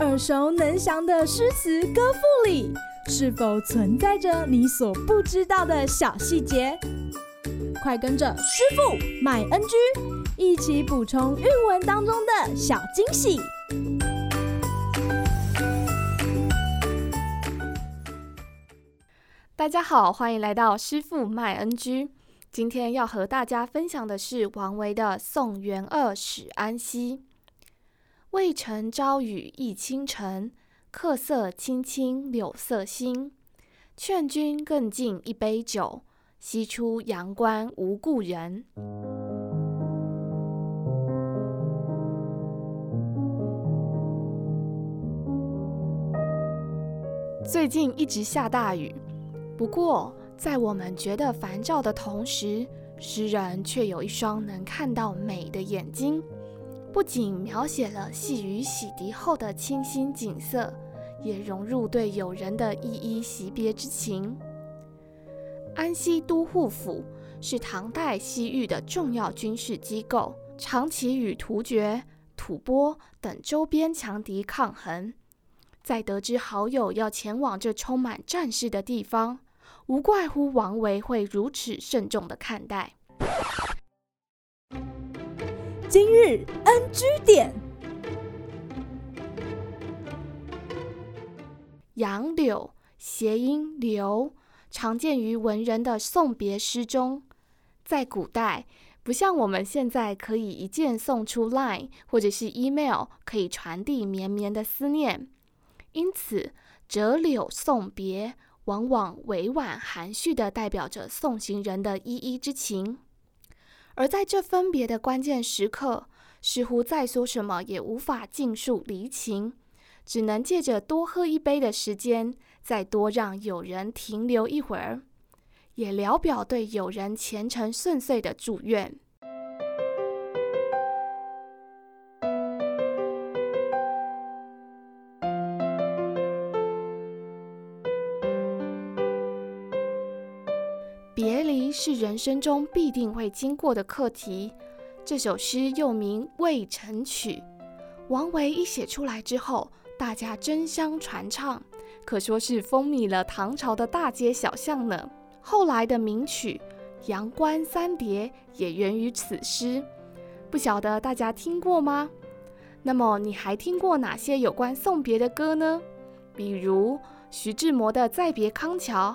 耳熟能详的诗词歌赋里，是否存在着你所不知道的小细节？快跟着师傅麦恩居一起补充韵文当中的小惊喜！大家好，欢迎来到师傅麦恩居。今天要和大家分享的是王维的《送元二使安西》。渭城朝雨浥轻尘，客色青青柳色新。劝君更尽一杯酒，西出阳关无故人。最近一直下大雨，不过在我们觉得烦躁的同时，诗人却有一双能看到美的眼睛，不仅描写了细雨洗涤后的清新景色，也融入对友人的依依惜别之情。安西都护府是唐代西域的重要军事机构，长期与突厥、吐蕃等周边强敌抗衡。在得知好友要前往这充满战事的地方，无怪乎王维会如此慎重的看待。今日 NG 点，杨柳谐音留。常见于文人的送别诗中，在古代不像我们现在可以一键送出 Line 或者是 email，可以传递绵绵的思念，因此折柳送别往往委婉含蓄地代表着送行人的依依之情。而在这分别的关键时刻，似乎再说什么也无法尽述离情，只能借着多喝一杯的时间。再多让友人停留一会儿，也聊表对友人前程顺遂的祝愿。别离是人生中必定会经过的课题。这首诗又名《渭城曲》，王维一写出来之后，大家争相传唱。可说是风靡了唐朝的大街小巷呢。后来的名曲《阳关三叠》也源于此诗，不晓得大家听过吗？那么你还听过哪些有关送别的歌呢？比如徐志摩的《再别康桥》，